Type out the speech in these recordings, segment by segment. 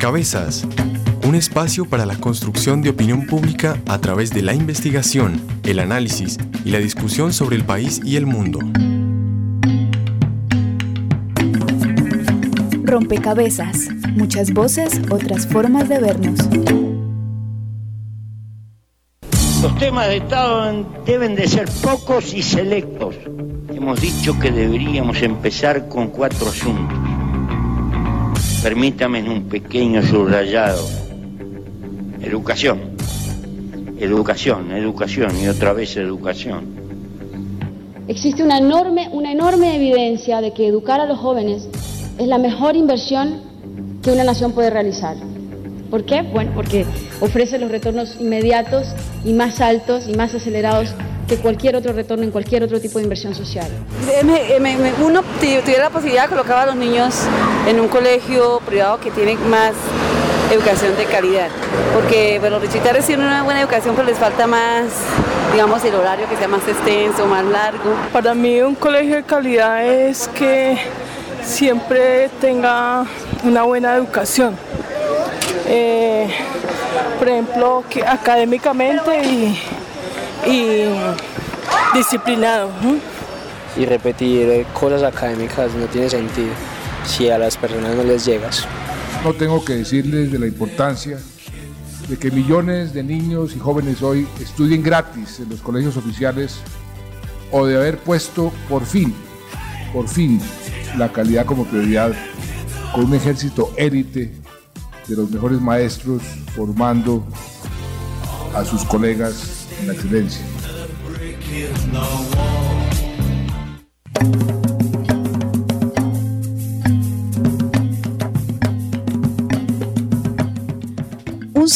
Rompecabezas, un espacio para la construcción de opinión pública a través de la investigación, el análisis y la discusión sobre el país y el mundo. Rompecabezas, muchas voces, otras formas de vernos. Los temas de Estado deben de ser pocos y selectos. Hemos dicho que deberíamos empezar con cuatro asuntos. Permítame un pequeño subrayado. Educación. Educación, educación y otra vez educación. Existe una enorme, una enorme evidencia de que educar a los jóvenes es la mejor inversión que una nación puede realizar. ¿Por qué? Bueno, porque ofrece los retornos inmediatos y más altos y más acelerados que cualquier otro retorno en cualquier otro tipo de inversión social. uno tuviera la posibilidad de colocar a los niños en un colegio privado que tiene más educación de calidad, porque bueno, los recitales tienen una buena educación, pero les falta más, digamos, el horario que sea más extenso, más largo. Para mí un colegio de calidad es que siempre tenga una buena educación. Eh, por ejemplo, que académicamente y, disciplinado. Y repetir cosas académicas no tiene sentido si a las personas no les llegas. No tengo que decirles de la importancia de que millones de niños y jóvenes hoy estudien gratis en los colegios oficiales o de haber puesto por fin, por fin, la calidad como prioridad con un ejército élite de los mejores maestros formando a sus colegas en la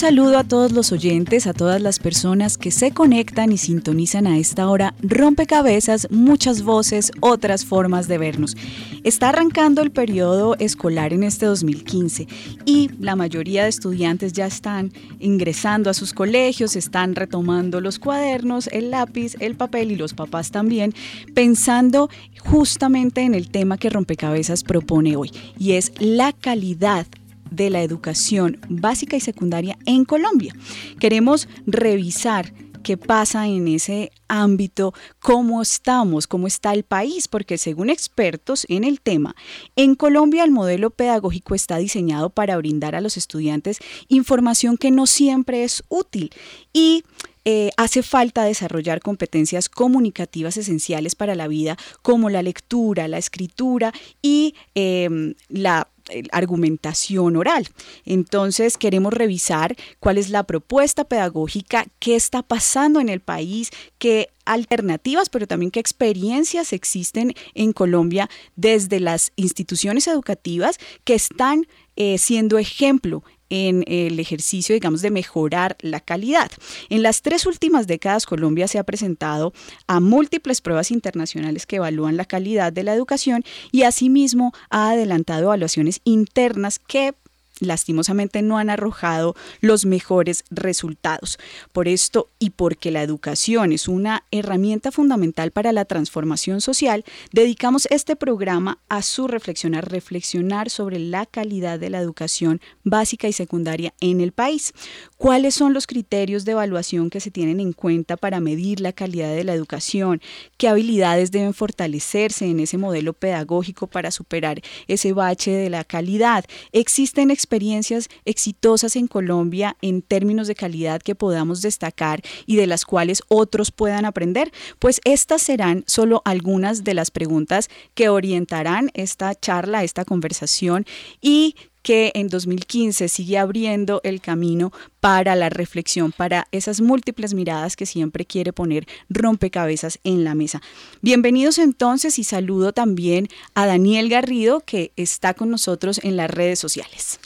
saludo a todos los oyentes, a todas las personas que se conectan y sintonizan a esta hora. Rompecabezas, muchas voces, otras formas de vernos. Está arrancando el periodo escolar en este 2015 y la mayoría de estudiantes ya están ingresando a sus colegios, están retomando los cuadernos, el lápiz, el papel y los papás también, pensando justamente en el tema que Rompecabezas propone hoy y es la calidad de la educación básica y secundaria en Colombia. Queremos revisar qué pasa en ese ámbito, cómo estamos, cómo está el país, porque según expertos en el tema, en Colombia el modelo pedagógico está diseñado para brindar a los estudiantes información que no siempre es útil y eh, hace falta desarrollar competencias comunicativas esenciales para la vida, como la lectura, la escritura y em, la argumentación oral. Entonces queremos revisar cuál es la propuesta pedagógica, qué está pasando en el país, qué alternativas, pero también qué experiencias existen en Colombia desde las instituciones educativas que están eh, siendo ejemplo en el ejercicio, digamos, de mejorar la calidad. En las tres últimas décadas, Colombia se ha presentado a múltiples pruebas internacionales que evalúan la calidad de la educación y asimismo ha adelantado evaluaciones internas que lastimosamente no han arrojado los mejores resultados. Por esto y porque la educación es una herramienta fundamental para la transformación social, dedicamos este programa a su reflexión, a reflexionar sobre la calidad de la educación básica y secundaria en el país. ¿Cuáles son los criterios de evaluación que se tienen en cuenta para medir la calidad de la educación? ¿Qué habilidades deben fortalecerse en ese modelo pedagógico para superar ese bache de la calidad? ¿Existen experiencias exitosas en Colombia en términos de calidad que podamos destacar y de las cuales otros puedan aprender? Pues estas serán solo algunas de las preguntas que orientarán esta charla, esta conversación y que en 2015 sigue abriendo el camino para la reflexión, para esas múltiples miradas que siempre quiere poner rompecabezas en la mesa. Bienvenidos entonces y saludo también a Daniel Garrido que está con nosotros en las redes sociales.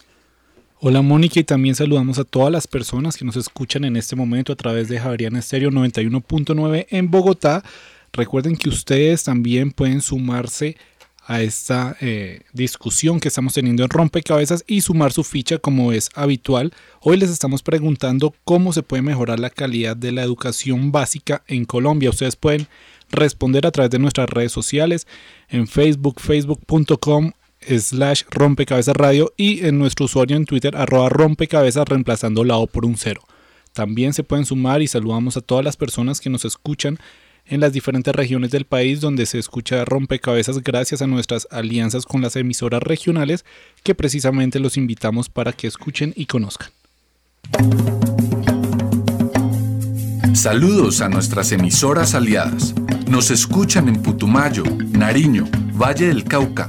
Hola Mónica y también saludamos a todas las personas que nos escuchan en este momento a través de Javeriana Estéreo 91.9 en Bogotá. Recuerden que ustedes también pueden sumarse a esta eh, discusión que estamos teniendo en Rompecabezas y sumar su ficha como es habitual. Hoy les estamos preguntando cómo se puede mejorar la calidad de la educación básica en Colombia. Ustedes pueden responder a través de nuestras redes sociales en Facebook, facebook.com slash rompecabezas radio y en nuestro usuario en Twitter arroba rompecabezas reemplazando la O por un cero. También se pueden sumar y saludamos a todas las personas que nos escuchan en las diferentes regiones del país donde se escucha rompecabezas gracias a nuestras alianzas con las emisoras regionales que precisamente los invitamos para que escuchen y conozcan. Saludos a nuestras emisoras aliadas. Nos escuchan en Putumayo, Nariño, Valle del Cauca,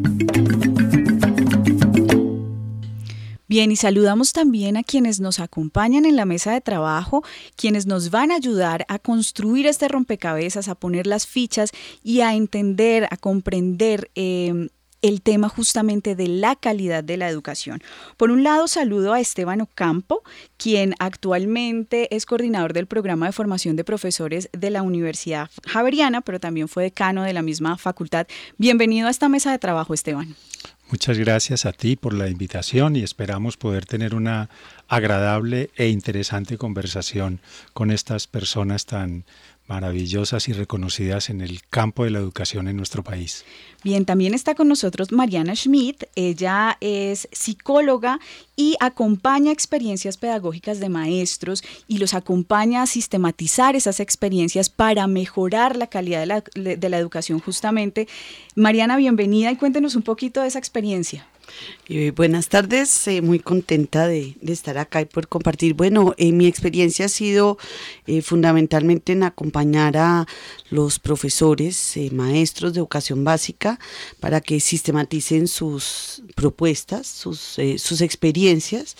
Bien, y saludamos también a quienes nos acompañan en la mesa de trabajo, quienes nos van a ayudar a construir este rompecabezas, a poner las fichas y a entender, a comprender eh, el tema justamente de la calidad de la educación. Por un lado, saludo a Esteban Ocampo, quien actualmente es coordinador del programa de formación de profesores de la Universidad Javeriana, pero también fue decano de la misma facultad. Bienvenido a esta mesa de trabajo, Esteban. Muchas gracias a ti por la invitación y esperamos poder tener una agradable e interesante conversación con estas personas tan maravillosas y reconocidas en el campo de la educación en nuestro país. Bien, también está con nosotros Mariana Schmidt. Ella es psicóloga y acompaña experiencias pedagógicas de maestros y los acompaña a sistematizar esas experiencias para mejorar la calidad de la, de la educación justamente. Mariana, bienvenida y cuéntenos un poquito de esa experiencia. Eh, buenas tardes, eh, muy contenta de, estar acá y poder compartir. Bueno, eh, mi experiencia ha sido fundamentalmente en acompañar a los profesores, maestros de educación básica para que sistematicen sus propuestas, sus experiencias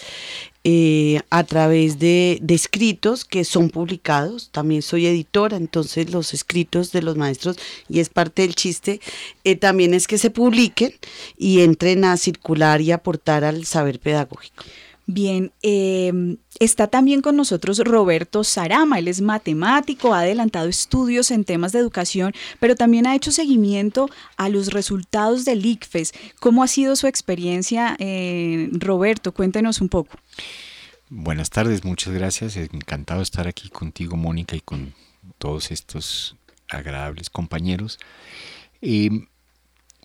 eh, a través de, escritos que son publicados. También soy editora, entonces los escritos de los maestros, y es parte del chiste, eh, también es que se publiquen y entren a circular y aportar al saber pedagógico. Bien, em, está también con nosotros Roberto Sarama, él es matemático, ha adelantado estudios en temas de educación, pero también ha hecho seguimiento a los resultados del ICFES. ¿Cómo ha sido su experiencia, eh, Roberto? Cuéntenos un poco. Buenas tardes, muchas gracias. Encantado de estar aquí contigo, Mónica, y con todos estos agradables compañeros. Em,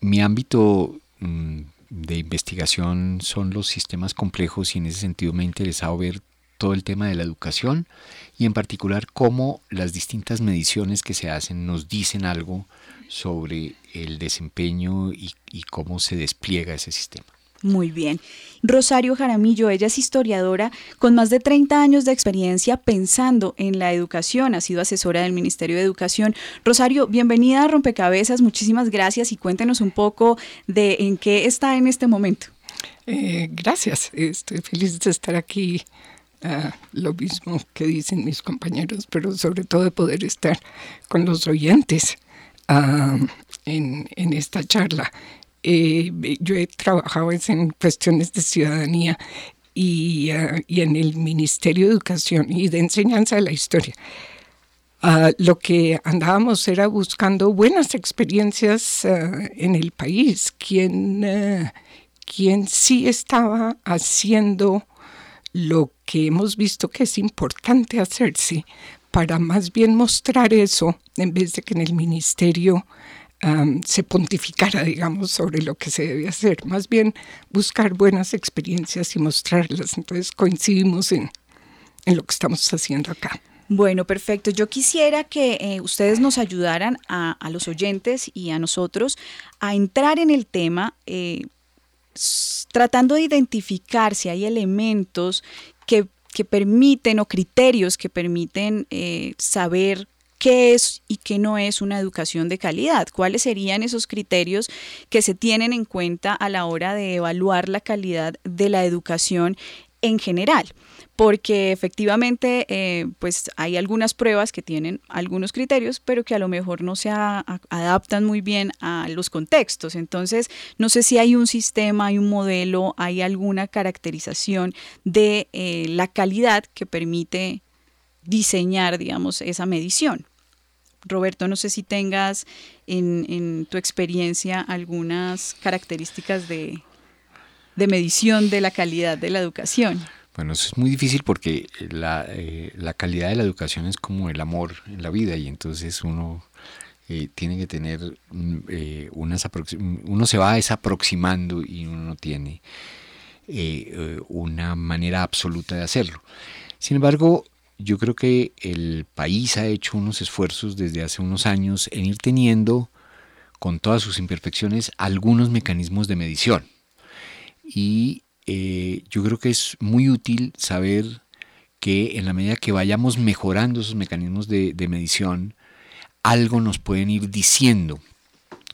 mi ámbito mm, de investigación son los sistemas complejos y en ese sentido me ha interesado ver todo el tema de la educación y en particular cómo las distintas mediciones que se hacen nos dicen algo sobre el desempeño y, y cómo se despliega ese sistema. Muy bien. Rosario Jaramillo, ella es historiadora con más de 30 años de experiencia pensando en la educación, ha sido asesora del Ministerio de Educación. Rosario, bienvenida a Rompecabezas, muchísimas gracias y cuéntenos un poco de en qué está en este momento. Eh, gracias, estoy feliz de estar aquí. Ah, lo mismo que dicen mis compañeros, pero sobre todo de poder estar con los oyentes ah, en, en esta charla. Eh, yo he trabajado en cuestiones de ciudadanía y, ah, y, en el Ministerio de Educación y de Enseñanza de la Historia. Ah, lo que andábamos era buscando buenas experiencias ah, en el país, quien, quien sí estaba haciendo lo que hemos visto que es importante hacerse para más bien mostrar eso en vez de que en el ministerio se pontificara, digamos, sobre lo que se debe hacer, más bien buscar buenas experiencias y mostrarlas. Entonces coincidimos en, lo que estamos haciendo acá. Bueno, perfecto. Yo quisiera que eh, ustedes nos ayudaran a, los oyentes y a nosotros a entrar en el tema, eh, tratando de identificar si hay elementos que, permiten o criterios que permiten eh, saber qué es y qué no es una educación de calidad, cuáles serían esos criterios que se tienen en cuenta a la hora de evaluar la calidad de la educación en general porque efectivamente eh, pues hay algunas pruebas que tienen algunos criterios, pero que a lo mejor no se adaptan muy bien a los contextos. Entonces, no sé si hay un sistema, hay un modelo, hay alguna caracterización de eh, la calidad que permite diseñar, digamos, esa medición. Roberto, no sé si tengas en, en tu experiencia algunas características de, de medición de la calidad de la educación. Bueno, eso es muy difícil porque la, eh, la, calidad de la educación es como el amor en la vida y entonces uno eh, tiene que tener mm, eh, unas uno se va desaproximando y uno no tiene una manera absoluta de hacerlo. Sin embargo, yo creo que el país ha hecho unos esfuerzos desde hace unos años en ir teniendo, con todas sus imperfecciones, algunos mecanismos de medición. Y eh, yo creo que es muy útil saber que en la medida que vayamos mejorando esos mecanismos de, medición, algo nos pueden ir diciendo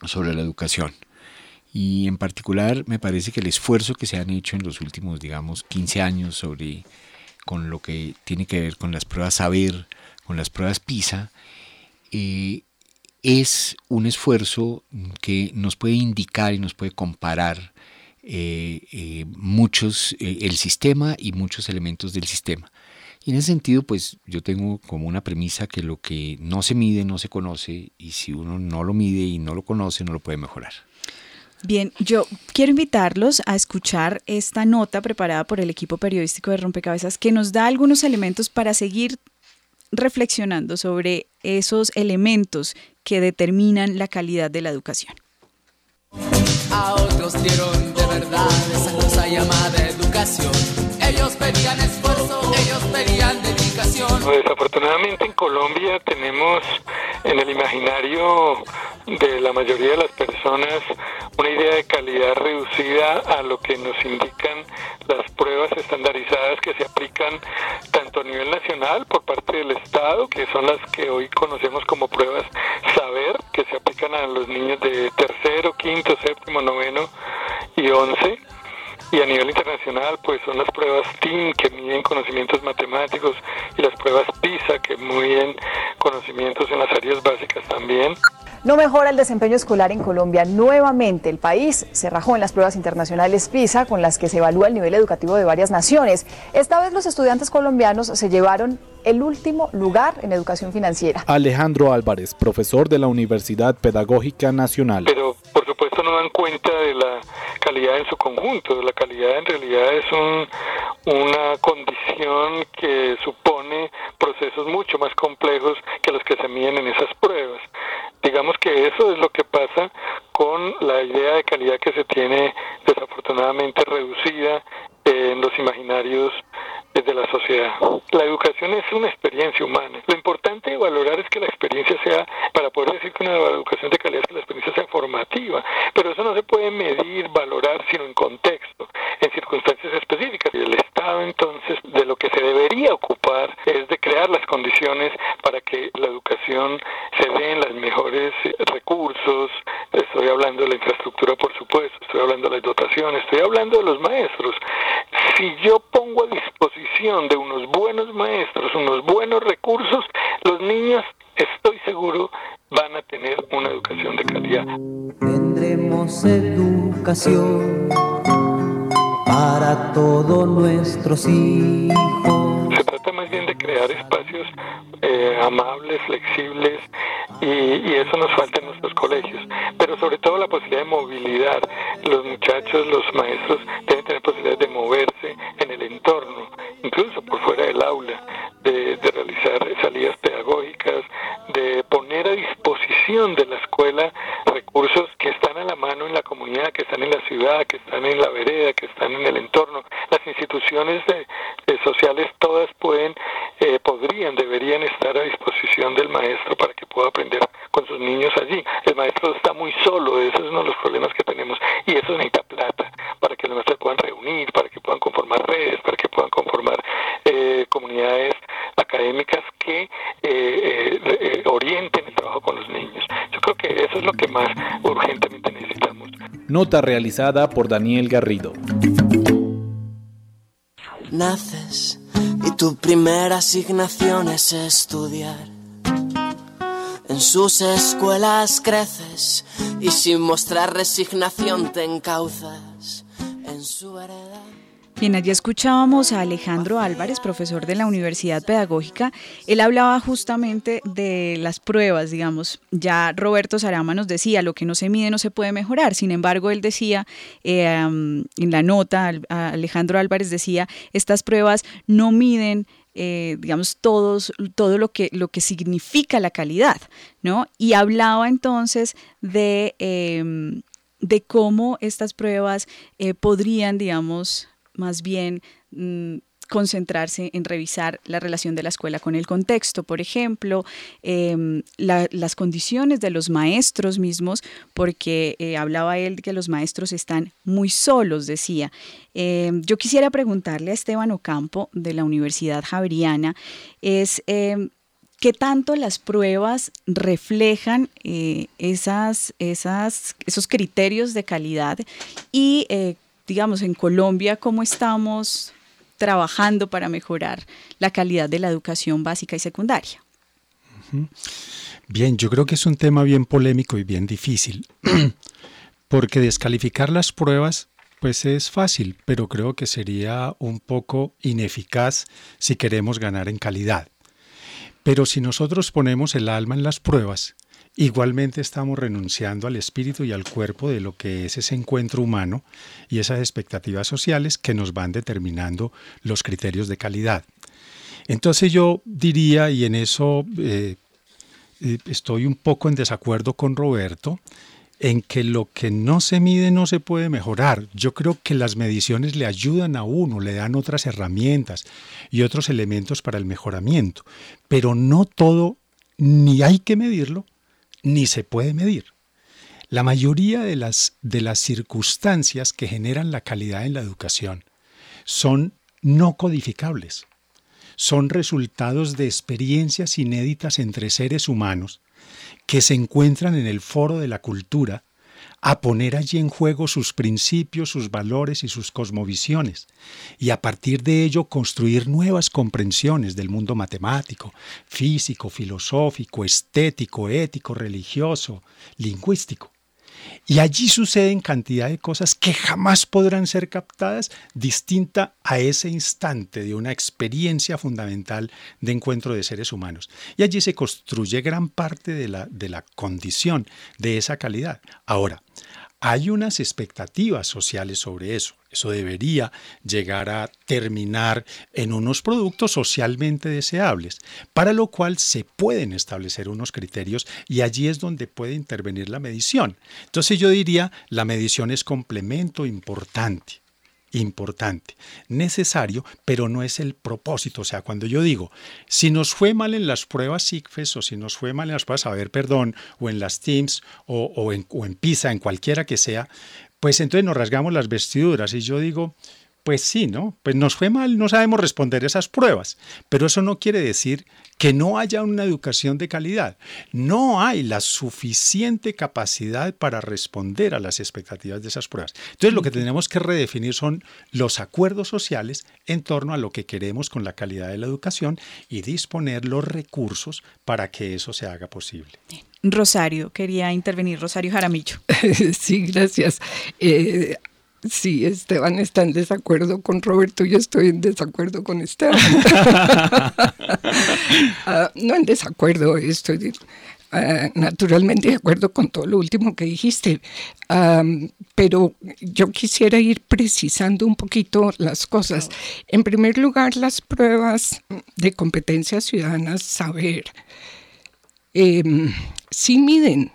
sobre la educación. Y en particular me parece que el esfuerzo que se han hecho en los últimos, digamos, 15 años sobre con lo que tiene que ver con las pruebas saber, con las pruebas PISA, eh, es un esfuerzo que nos puede indicar y nos puede comparar eh, eh, muchos, el sistema y muchos elementos del sistema. Y en ese sentido, pues yo tengo como una premisa que lo que no se mide no se conoce y si uno no lo mide y no lo conoce no lo puede mejorar. Bien, yo quiero invitarlos a escuchar esta nota preparada por el equipo periodístico de Rompecabezas que nos da algunos elementos para seguir reflexionando sobre esos elementos que determinan la calidad de la educación. A otros dieron de verdad esa cosa llamada educación. Ellos pedían esfuerzo, ellos pedían Desafortunadamente en Colombia tenemos en el imaginario de la mayoría de las personas una idea de calidad reducida a lo que nos indican las pruebas estandarizadas que se aplican tanto a nivel nacional por parte del Estado, que son las que hoy conocemos como pruebas saber, que se aplican a los niños de tercero, quinto, séptimo, noveno y once y a nivel internacional pues son las pruebas TIM que miden conocimientos matemáticos y las pruebas PISA que miden conocimientos en las áreas básicas también. No mejora el desempeño escolar en Colombia. Nuevamente el país se rajó en las pruebas internacionales PISA con las que se evalúa el nivel educativo de varias naciones. Esta vez los estudiantes colombianos se llevaron el último lugar en educación financiera. Alejandro Álvarez, profesor de la Universidad Pedagógica Nacional. Pero por no dan cuenta de la calidad en su conjunto. La calidad en realidad es una condición que supone procesos mucho más complejos que los que se miden en esas pruebas. Digamos que eso es lo que pasa con la idea de calidad que se tiene desafortunadamente reducida en los imaginarios de la sociedad. La educación es una experiencia humana. Lo importante de valorar es que la experiencia sea, para poder decir que una educación de calidad, que la experiencia sea formativa, pero eso no se puede medir, valorar, sino en contexto, en circunstancias específicas. Y el Estado entonces de lo que se debería ocupar es de crear las condiciones para que la educación se den los mejores recursos, estoy hablando de la infraestructura por supuesto, estoy hablando de las dotaciones, estoy hablando de los maestros. Si yo pongo a disposición de unos buenos maestros, unos buenos recursos, los niños, estoy seguro, van a tener una educación de calidad. Tendremos educación para todos nuestros hijos. Se trata más bien de crear espacios eh, amables, flexibles, y, y, eso nos falta en nuestros colegios. Pero sobre todo la posibilidad de movilidad. Los muchachos, los maestros deben tener posibilidad de moverse en el entorno, incluso por fuera del aula, de, de realizar salidas pedagógicas, de poner a disposición de la escuela recursos que están a la mano que están en la ciudad, que están en la vereda, que están en el entorno. Las instituciones de, sociales todas pueden, eh, podrían, deberían estar a disposición del maestro para que pueda aprender con sus niños allí. El maestro está muy solo, ese es uno de los problemas que tenemos y eso necesita plata para que los maestros puedan reunir, para que puedan conformar redes, para que puedan conformar eh, comunidades académicas que eh, orienten el trabajo con los niños. Yo creo que eso es lo que más necesitamos. Nota realizada por Daniel Garrido. naces y tu primera asignación es estudiar. En sus escuelas creces y sin mostrar resignación te encauzas. Bien, allí escuchábamos a Alejandro Álvarez, profesor de la Universidad Pedagógica. Él hablaba justamente de las pruebas, digamos. Ya Roberto Sarama nos decía, lo que no se mide no se puede mejorar. Sin embargo, él decía, eh, en la nota, Alejandro Álvarez decía, estas pruebas no miden eh, digamos, todos, todo lo que, lo que significa la calidad, ¿no? Y hablaba entonces de, em, de cómo estas pruebas eh, podrían, digamos, más bien mm, concentrarse en revisar la relación de la escuela con el contexto, por ejemplo, em, las condiciones de los maestros mismos, porque eh, hablaba él de que los maestros están muy solos, decía. Em, yo quisiera preguntarle a Esteban Ocampo de la Universidad Javeriana, es em, qué tanto las pruebas reflejan eh, esos criterios de calidad y eh, digamos, en Colombia, cómo estamos trabajando para mejorar la calidad de la educación básica y secundaria. Bien, yo creo que es un tema bien polémico y bien difícil, porque descalificar las pruebas pues es fácil, pero creo que sería un poco ineficaz si queremos ganar en calidad. Pero si nosotros ponemos el alma en las pruebas Igualmente estamos renunciando al espíritu y al cuerpo de lo que es ese encuentro humano y esas expectativas sociales que nos van determinando los criterios de calidad. Entonces yo diría, y en eso eh, eh, estoy un poco en desacuerdo con Roberto, en que lo que no se mide no se puede mejorar. Yo creo que las mediciones le ayudan a uno, le dan otras herramientas y otros elementos para el mejoramiento, pero no todo ni hay que medirlo ni se puede medir. La mayoría de las, de las circunstancias que generan la calidad en la educación son no codificables. Son resultados de experiencias inéditas entre seres humanos que se encuentran en el foro de la cultura a poner allí en juego sus principios, sus valores y sus cosmovisiones, y a partir de ello construir nuevas comprensiones del mundo matemático, físico, filosófico, estético, ético, religioso, lingüístico. Y allí suceden cantidad de cosas que jamás podrán ser captadas distinta a ese instante de una experiencia fundamental de encuentro de seres humanos. Y allí se construye gran parte de la, de la condición de esa calidad. Ahora, hay unas expectativas sociales sobre eso. Eso debería llegar a terminar en unos productos socialmente deseables, para lo cual se pueden establecer unos criterios y allí es donde puede intervenir la medición. Entonces yo diría, la medición es complemento importante importante, necesario, pero no es el propósito. O sea, cuando yo digo, si nos fue mal en las pruebas SIGFES o si nos fue mal en las pruebas ver Perdón o en las Teams o, o en PISA, en cualquiera que sea, pues entonces nos rasgamos las vestiduras y yo digo, pues sí, ¿no? Pues nos fue mal, no sabemos responder esas pruebas, pero eso no quiere decir que no haya una educación de calidad. No hay la suficiente capacidad para responder a las expectativas de esas pruebas. Entonces lo que tenemos que redefinir son los acuerdos sociales en torno a lo que queremos con la calidad de la educación y disponer los recursos para que eso se haga posible. Rosario, quería intervenir, Rosario Jaramillo. sí, gracias. Eh, Sí, Esteban está en desacuerdo con Roberto, yo estoy en desacuerdo con Esteban. Ah, no en desacuerdo, estoy ah, naturalmente de acuerdo con todo lo último que dijiste, pero yo quisiera ir precisando un poquito las cosas. En primer lugar, las pruebas de competencia ciudadana, saber, eh, sí miden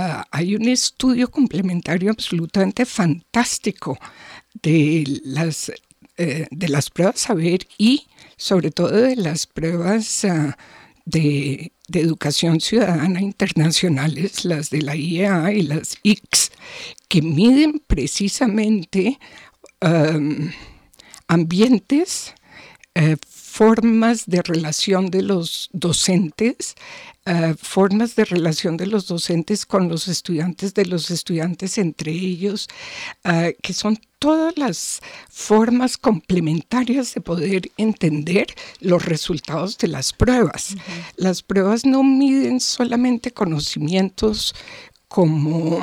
Ah, hay un estudio complementario absolutamente fantástico de las, eh, de las pruebas saber y sobre todo de las pruebas ah, de, educación ciudadana internacionales, las de la IEA y las IX, que miden precisamente ambientes, eh, formas de relación de los docentes, eh, formas de relación de los docentes con los estudiantes, de los estudiantes entre ellos, eh, que son todas las formas complementarias de poder entender los resultados de las pruebas. Las pruebas no miden solamente conocimientos como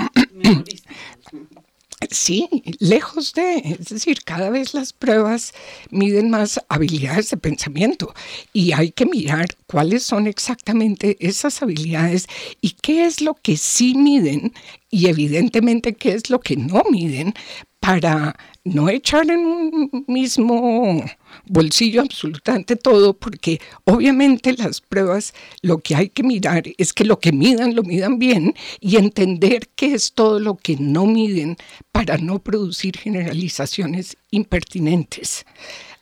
Sí, lejos de, es decir, cada vez las pruebas miden más habilidades de pensamiento y hay que mirar cuáles son exactamente esas habilidades y qué es lo que sí miden y evidentemente qué es lo que no miden para no echar en un mismo bolsillo absolutamente todo, porque obviamente las pruebas lo que hay que mirar es que lo que midan lo midan bien y entender qué es todo lo que no miden para no producir generalizaciones impertinentes.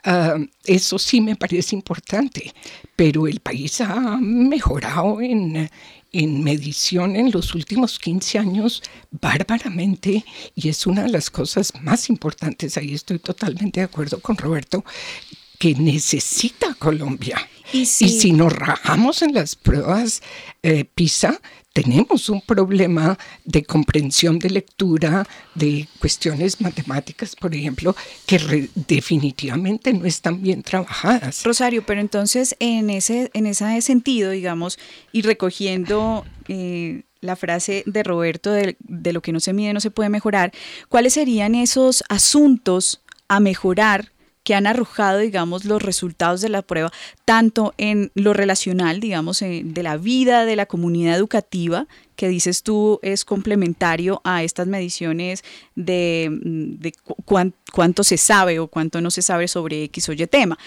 Ah, eso sí me parece importante, pero el país ha mejorado en, en medición en los últimos 15 años bárbaramente y es una de las cosas más importantes, ahí estoy totalmente de acuerdo con Roberto, que necesita Colombia. Y si, nos rajamos en las pruebas eh, PISA, tenemos un problema de comprensión de lectura, de cuestiones matemáticas, por ejemplo, que definitivamente no están bien trabajadas. Rosario, pero entonces en ese, en ese sentido, digamos, y recogiendo eh, la frase de Roberto de, de lo que no se mide no se puede mejorar, ¿cuáles serían esos asuntos a mejorar que han arrojado, digamos, los resultados de la prueba, tanto en lo relacional, digamos, de la vida de la comunidad educativa, que dices tú es complementario a estas mediciones de, de cuánto se sabe o cuánto no se sabe sobre X o Y tema.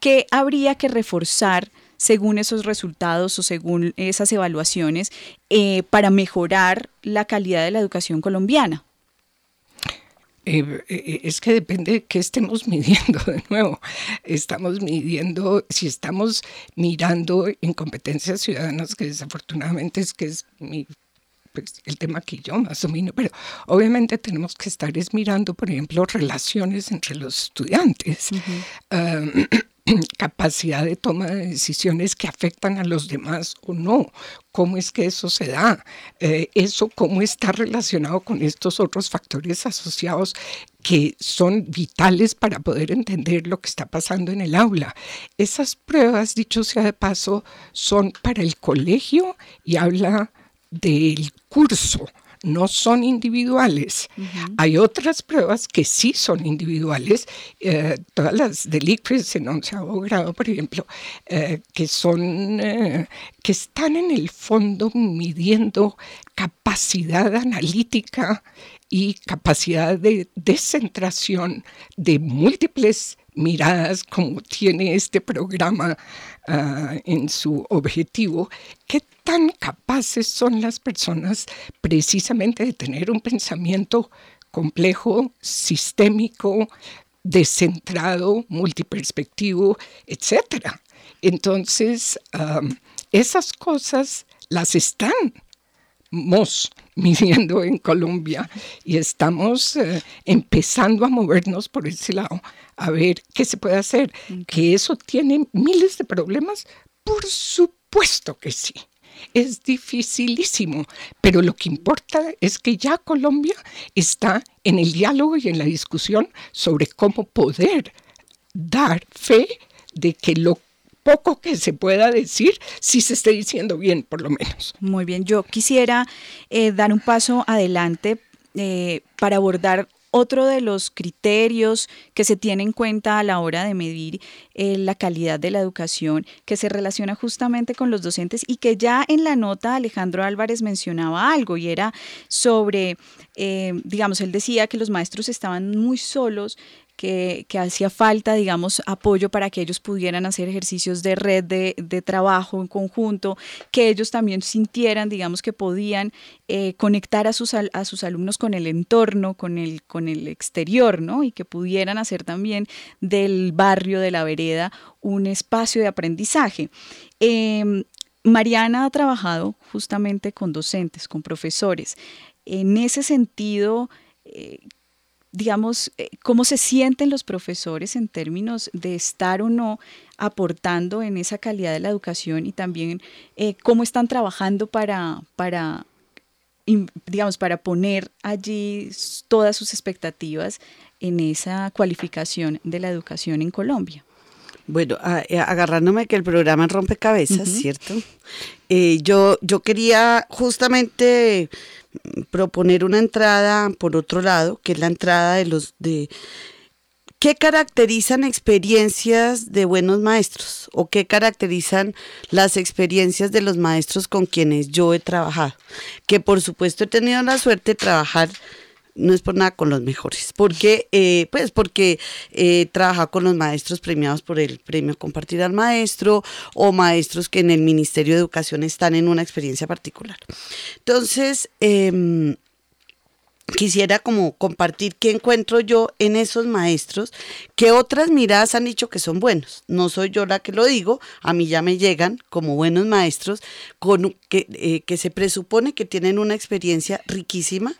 ¿Qué habría que reforzar? según esos resultados o según esas evaluaciones eh, para mejorar la calidad de la educación colombiana? Eh, eh, es que depende de qué estemos midiendo de nuevo. Estamos midiendo, si estamos mirando en competencias ciudadanas, que desafortunadamente es que es mi pues, el tema que yo más domino, pero obviamente tenemos que estar es mirando, por ejemplo, relaciones entre los estudiantes. capacidad de toma de decisiones que afectan a los demás o no, cómo es que eso se da, eh, eso cómo está relacionado con estos otros factores asociados que son vitales para poder entender lo que está pasando en el aula. Esas pruebas, dicho sea de paso, son para el colegio y habla del curso no son individuales. Hay otras pruebas que sí son individuales, eh, todas las ICFES en onceavo grado, por ejemplo, eh, que son, eh, que están en el fondo midiendo capacidad analítica y capacidad de descentración de múltiples miradas como tiene este programa ah, en su objetivo, qué tan capaces son las personas precisamente de tener un pensamiento complejo, sistémico, descentrado, multiperspectivo, etc. Entonces, esas cosas las están midiendo en Colombia y estamos eh, empezando a movernos por ese lado, a ver qué se puede hacer. Que eso tiene miles de problemas, por supuesto que sí. Es dificilísimo, pero lo que importa es que ya Colombia está en el diálogo y en la discusión sobre cómo poder dar fe de que lo poco que se pueda decir, si se esté diciendo bien, por lo menos. Muy bien, yo quisiera eh, dar un paso adelante eh, para abordar otro de los criterios que se tiene en cuenta a la hora de medir eh, la calidad de la educación, que se relaciona justamente con los docentes y que ya en la nota Alejandro Álvarez mencionaba algo y era sobre, digamos, él decía que los maestros estaban muy solos que, hacía falta, digamos, apoyo para que ellos pudieran hacer ejercicios de red de, trabajo en conjunto, que ellos también sintieran, digamos, que podían eh, conectar a sus, a sus alumnos con el entorno, con el, con el exterior, ¿no? Y que pudieran hacer también del barrio, de la vereda, un espacio de aprendizaje. Em, Mariana ha trabajado justamente con docentes, con profesores. En ese sentido, eh, digamos, eh, cómo se sienten los profesores en términos de estar o no aportando en esa calidad de la educación y también eh, cómo están trabajando para, para, digamos, para poner allí todas sus expectativas en esa cualificación de la educación en Colombia. Bueno, eh, agarrándome que el programa rompe cabezas, ¿cierto? Eh, yo, yo quería justamente proponer una entrada por otro lado, que es la entrada de los de ¿Qué caracterizan experiencias de buenos maestros o qué caracterizan las experiencias de los maestros con quienes yo he trabajado? Que por supuesto he tenido la suerte de trabajar no es por nada con los mejores, porque eh, pues porque eh, trabajado con los maestros premiados por el premio Compartir al Maestro o maestros que en el Ministerio de Educación están en una experiencia particular. Entonces, em, quisiera como compartir qué encuentro yo en esos maestros que otras miradas han dicho que son buenos. No soy yo la que lo digo, a mí ya me llegan como buenos maestros con, que, eh, que se presupone que tienen una experiencia riquísima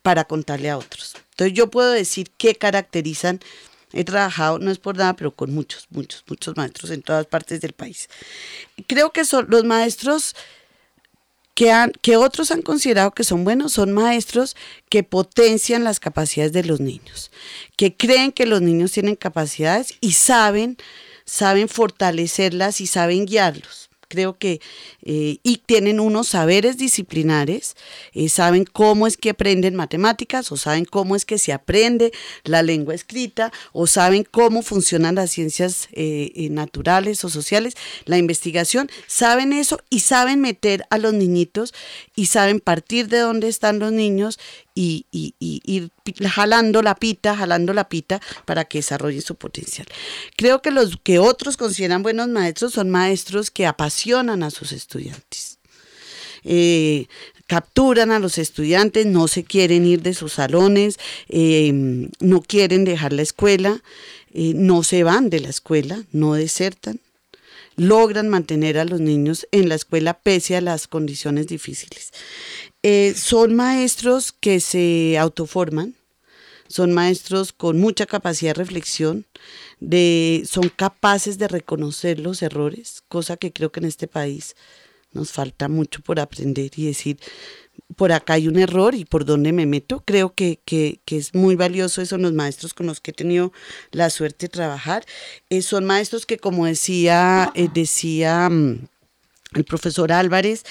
para contarle a otros. Entonces yo puedo decir qué caracterizan He trabajado, no es por nada, pero con muchos, muchos, muchos maestros en todas partes del país. Creo que son los maestros que, han, que otros han considerado que son buenos, son maestros que potencian las capacidades de los niños, que creen que los niños tienen capacidades y saben, saben fortalecerlas y saben guiarlos creo que, eh, y tienen unos saberes disciplinares, eh, saben cómo es que aprenden matemáticas o saben cómo es que se aprende la lengua escrita o saben cómo funcionan las ciencias eh, naturales o sociales, la investigación, saben eso y saben meter a los niñitos y saben partir de dónde están los niños y, ir jalando la pita, jalando la pita para que desarrolle su potencial. Creo que los que otros consideran buenos maestros son maestros que apasionan a sus estudiantes. Eh, capturan a los estudiantes, no se quieren ir de sus salones, eh, no quieren dejar la escuela, eh, no se van de la escuela, no desertan, logran mantener a los niños en la escuela pese a las condiciones difíciles. Eh, son maestros que se autoforman, son maestros con mucha capacidad de reflexión, de, son capaces de reconocer los errores, cosa que creo que en este país nos falta mucho por aprender y decir, por acá hay un error y por dónde me meto. Creo que, es muy valioso eso los maestros con los que he tenido la suerte de trabajar. Eh, son maestros que, como decía, eh, decía mm, el profesor Álvarez,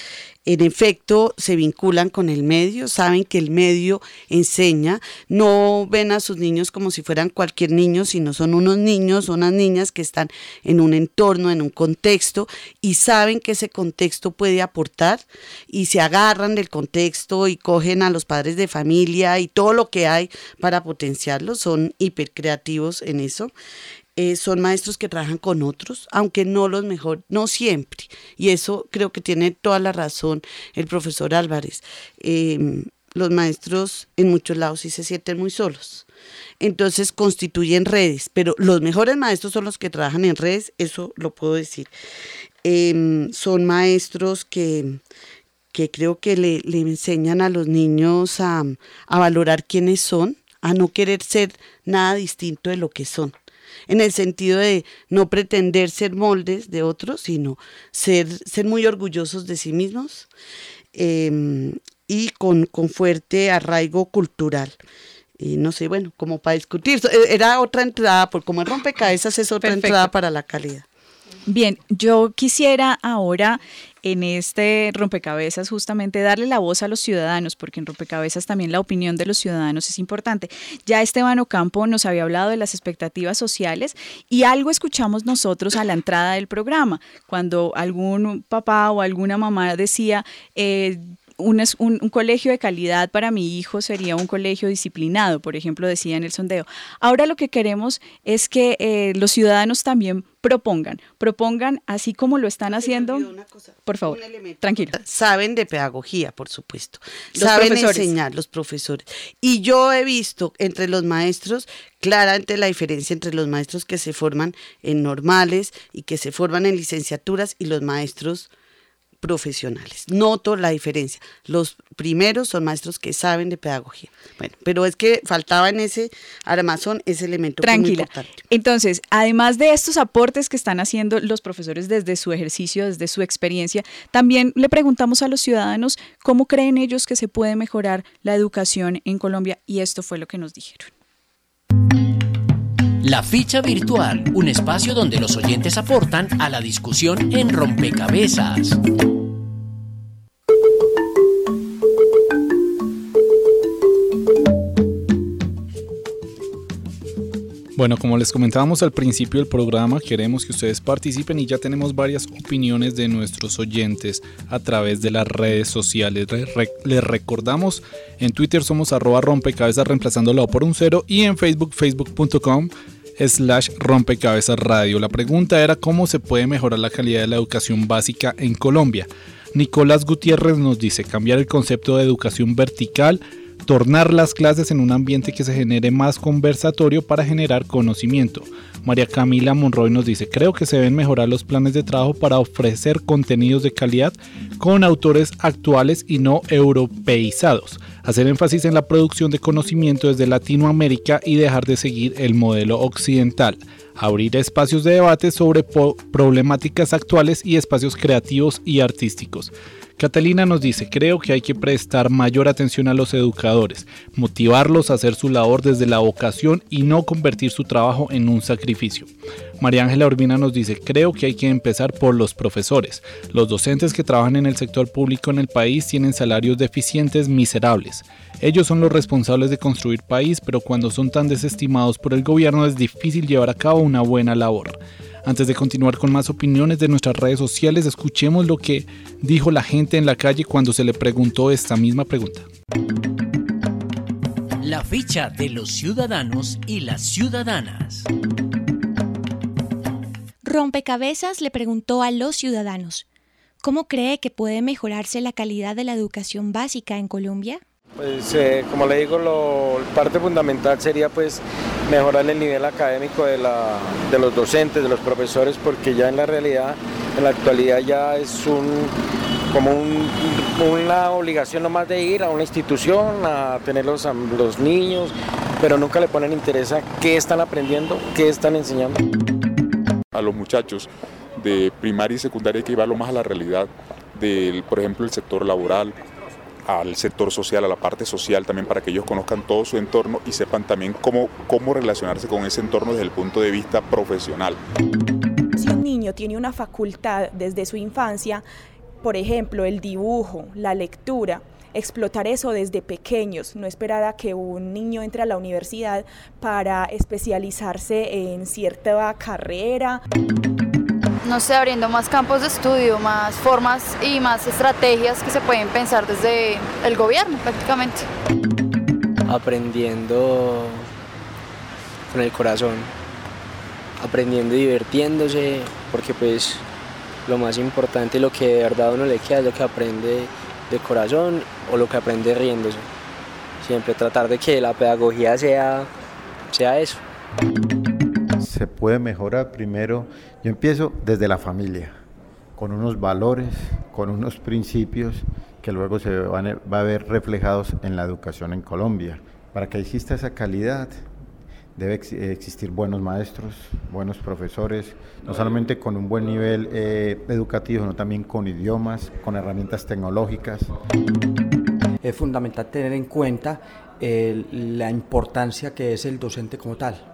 en efecto se vinculan con el medio, saben que el medio enseña, no ven a sus niños como si fueran cualquier niño, sino son unos niños, unas niñas que están en un entorno, en un contexto y saben que ese contexto puede aportar y se agarran del contexto y cogen a los padres de familia y todo lo que hay para potenciarlo, son hipercreativos en eso. Eh, son maestros que trabajan con otros, aunque no los mejor, no siempre. Y eso creo que tiene toda la razón el profesor Álvarez. Em, los maestros en muchos lados sí se sienten muy solos. Entonces constituyen redes, pero los mejores maestros son los que trabajan en redes, eso lo puedo decir. Em, son maestros que, que creo que le, le, enseñan a los niños a, a valorar quiénes son, a no querer ser nada distinto de lo que son en el sentido de no pretender ser moldes de otros, sino ser, ser muy orgullosos de sí mismos em, y con, con fuerte arraigo cultural y no sé, bueno, como para discutir. E, era otra entrada, por como el rompecabezas es otra entrada para la calidad. Bien, yo quisiera ahora en este rompecabezas justamente darle la voz a los ciudadanos, porque en rompecabezas también la opinión de los ciudadanos es importante. Ya Esteban Ocampo nos había hablado de las expectativas sociales y algo escuchamos nosotros a la entrada del programa, cuando algún papá o alguna mamá decía... Eh, un, un, colegio de calidad para mi hijo sería un colegio disciplinado, por ejemplo, decía en el sondeo. Ahora lo que queremos es que eh, los ciudadanos también propongan, propongan así como lo están haciendo. por favor, tranquilo. Saben de pedagogía, por supuesto. Saben enseñar los profesores. Y yo he visto entre los maestros claramente la diferencia entre los maestros que se forman en normales y que se forman en licenciaturas y los maestros profesionales. Noto la diferencia. Los primeros son maestros que saben de pedagogía. Bueno, pero es que faltaba en ese armazón ese elemento Tranquila. Entonces, además de estos aportes que están haciendo los profesores desde su ejercicio, desde su experiencia, también le preguntamos a los ciudadanos cómo creen ellos que se puede mejorar la educación en Colombia y esto fue lo que nos dijeron. La ficha virtual, un espacio donde los oyentes aportan a la discusión en rompecabezas. Bueno, como les comentábamos al principio del programa, queremos que ustedes participen y ya tenemos varias opiniones de nuestros oyentes a través de las redes sociales. Les recordamos, en Twitter somos arroba rompecabezas reemplazándolo por un cero y en Facebook, facebook.com slash rompecabezas radio. La pregunta era cómo se puede mejorar la calidad de la educación básica en Colombia. Nicolás Gutiérrez nos dice cambiar el concepto de educación vertical tornar las clases en un ambiente que se genere más conversatorio para generar conocimiento. María Camila Monroy nos dice, creo que se deben mejorar los planes de trabajo para ofrecer contenidos de calidad con autores actuales y no europeizados. Hacer énfasis en la producción de conocimiento desde Latinoamérica y dejar de seguir el modelo occidental. Abrir espacios de debate sobre problemáticas actuales y espacios creativos y artísticos. Catalina nos dice, creo que hay que prestar mayor atención a los educadores, motivarlos a hacer su labor desde la vocación y no convertir su trabajo en un sacrificio. María Ángela Urbina nos dice, creo que hay que empezar por los profesores. Los docentes que trabajan en el sector público en el país tienen salarios deficientes miserables. Ellos son los responsables de construir país, pero cuando son tan desestimados por el gobierno es difícil llevar a cabo una buena labor. Antes de continuar con más opiniones de nuestras redes sociales, escuchemos lo que dijo la gente en la calle cuando se le preguntó esta misma pregunta. La ficha de los ciudadanos y las ciudadanas. Rompecabezas le preguntó a los ciudadanos, ¿cómo cree que puede mejorarse la calidad de la educación básica en Colombia? Pues eh, como le digo, lo, parte fundamental sería pues mejorar el nivel académico de, la, de los docentes, de los profesores, porque ya en la realidad, en la actualidad ya es un como una obligación nomás de ir a una institución a tener los, los niños, pero nunca le ponen interés a qué están aprendiendo, qué están enseñando. A los muchachos de primaria y secundaria hay que llevarlo más a la realidad del, por ejemplo, el sector laboral, al sector social, a la parte social también para que ellos conozcan todo su entorno y sepan también cómo, cómo relacionarse con ese entorno desde el punto de vista profesional. Si un niño tiene una facultad desde su infancia, por ejemplo, el dibujo, la lectura, explotar eso desde pequeños, no esperar a que un niño entre a la universidad para especializarse en cierta carrera no sé, abriendo más campos de estudio, más formas y más estrategias que se pueden pensar desde el gobierno prácticamente. Aprendiendo con el corazón, aprendiendo y divirtiéndose, porque pues lo más importante y lo que de verdad uno le queda es lo que aprende de corazón o lo que aprende riéndose. Siempre tratar de que la pedagogía sea, sea eso se puede mejorar primero, yo empiezo desde la familia, con unos valores, con unos principios que luego se van a, va a ver reflejados en la educación en Colombia. Para que exista esa calidad, debe existir buenos maestros, buenos profesores, no solamente con un buen nivel eh, educativo, sino también con idiomas, con herramientas tecnológicas. Es fundamental tener en cuenta la importancia que es el docente como tal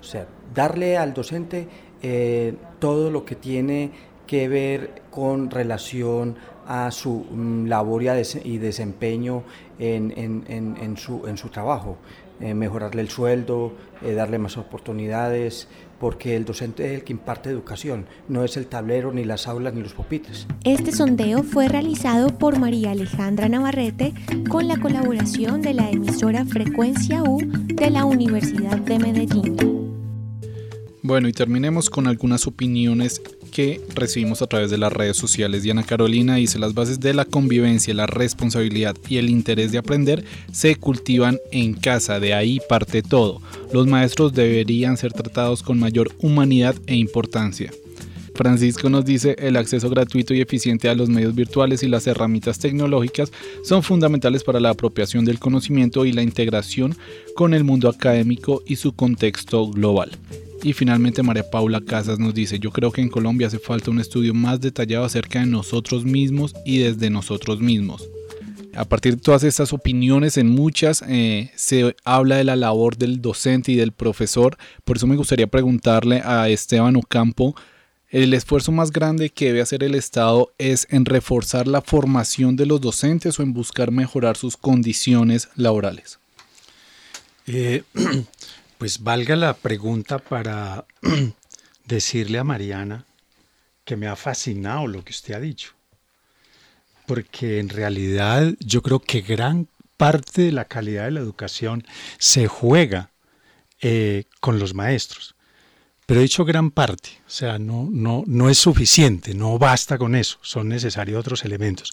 o sea, darle al docente eh, todo lo que tiene que ver con relación a su mm, labor y desempeño en, su, trabajo, eh, mejorarle el sueldo, eh, darle más oportunidades, porque el docente es el que imparte educación, no es el tablero, ni las aulas, ni los pupitres. Este sondeo fue realizado por María Alejandra Navarrete con la colaboración de la emisora Frecuencia U de la Universidad de Medellín. Bueno, y terminemos con algunas opiniones que recibimos a través de las redes sociales. Diana Carolina dice, las bases de la convivencia, la responsabilidad y el interés de aprender se cultivan en casa, de ahí parte todo. Los maestros deberían ser tratados con mayor humanidad e importancia. Francisco nos dice, el acceso gratuito y eficiente a los medios virtuales y las herramientas tecnológicas son fundamentales para la apropiación del conocimiento y la integración con el mundo académico y su contexto global. Y finalmente María Paula Casas nos dice, yo creo que en Colombia hace falta un estudio más detallado acerca de nosotros mismos y desde nosotros mismos. A partir de todas estas opiniones, en muchas eh, se habla de la labor del docente y del profesor. Por eso me gustaría preguntarle a Esteban Ocampo, el esfuerzo más grande que debe hacer el Estado es en reforzar la formación de los docentes o en buscar mejorar sus condiciones laborales. Eh, pues valga la pregunta para decirle a Mariana que me ha fascinado lo que usted ha dicho, porque en realidad yo creo que gran parte de la calidad de la educación se juega eh, con los maestros. Pero he dicho gran parte, o sea, no, no, no es suficiente, no basta con eso, son necesarios otros elementos.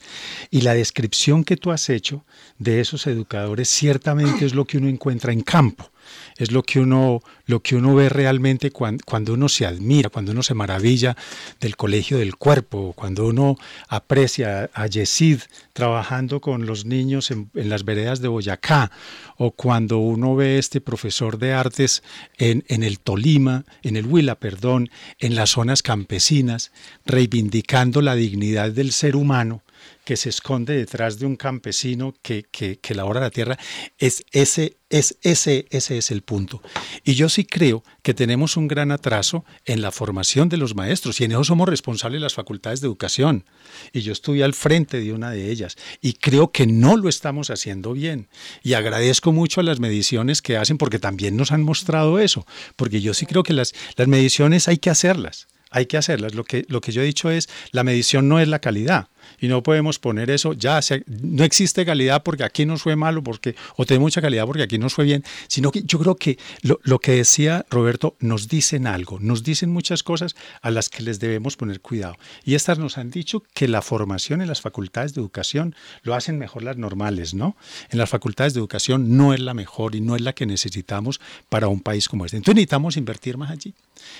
Y la descripción que tú has hecho de esos educadores ciertamente es lo que uno encuentra en campo es lo que uno, lo que uno ve realmente cuando, uno se admira, cuando uno se maravilla del colegio del cuerpo, cuando uno aprecia a Yesid trabajando con los niños en, las veredas de Boyacá, o cuando uno ve este profesor de artes en, en el Tolima, en el Huila, perdón, en las zonas campesinas, reivindicando la dignidad del ser humano que se esconde detrás de un campesino que, que, que labora la tierra, es ese, es ese, ese es el punto. Y yo sí creo que tenemos un gran atraso en la formación de los maestros y en eso somos responsables las facultades de educación. Y yo estuve al frente de una de ellas y creo que no lo estamos haciendo bien. Y agradezco mucho a las mediciones que hacen porque también nos han mostrado eso, porque yo sí creo que las, las mediciones hay que hacerlas hay que hacerlas. Lo que, lo que yo he dicho es, la medición no es la calidad. Y no podemos poner eso, ya no existe calidad porque aquí nos fue malo, porque, o tiene mucha calidad porque aquí nos fue bien, sino que yo creo que lo, lo que decía Roberto, nos dicen algo, nos dicen muchas cosas a las que les debemos poner cuidado. Y estas nos han dicho que la formación en las facultades de educación lo hacen mejor las normales, ¿no? En las facultades de educación no es la mejor y no es la que necesitamos para un país como este. Entonces necesitamos invertir más allí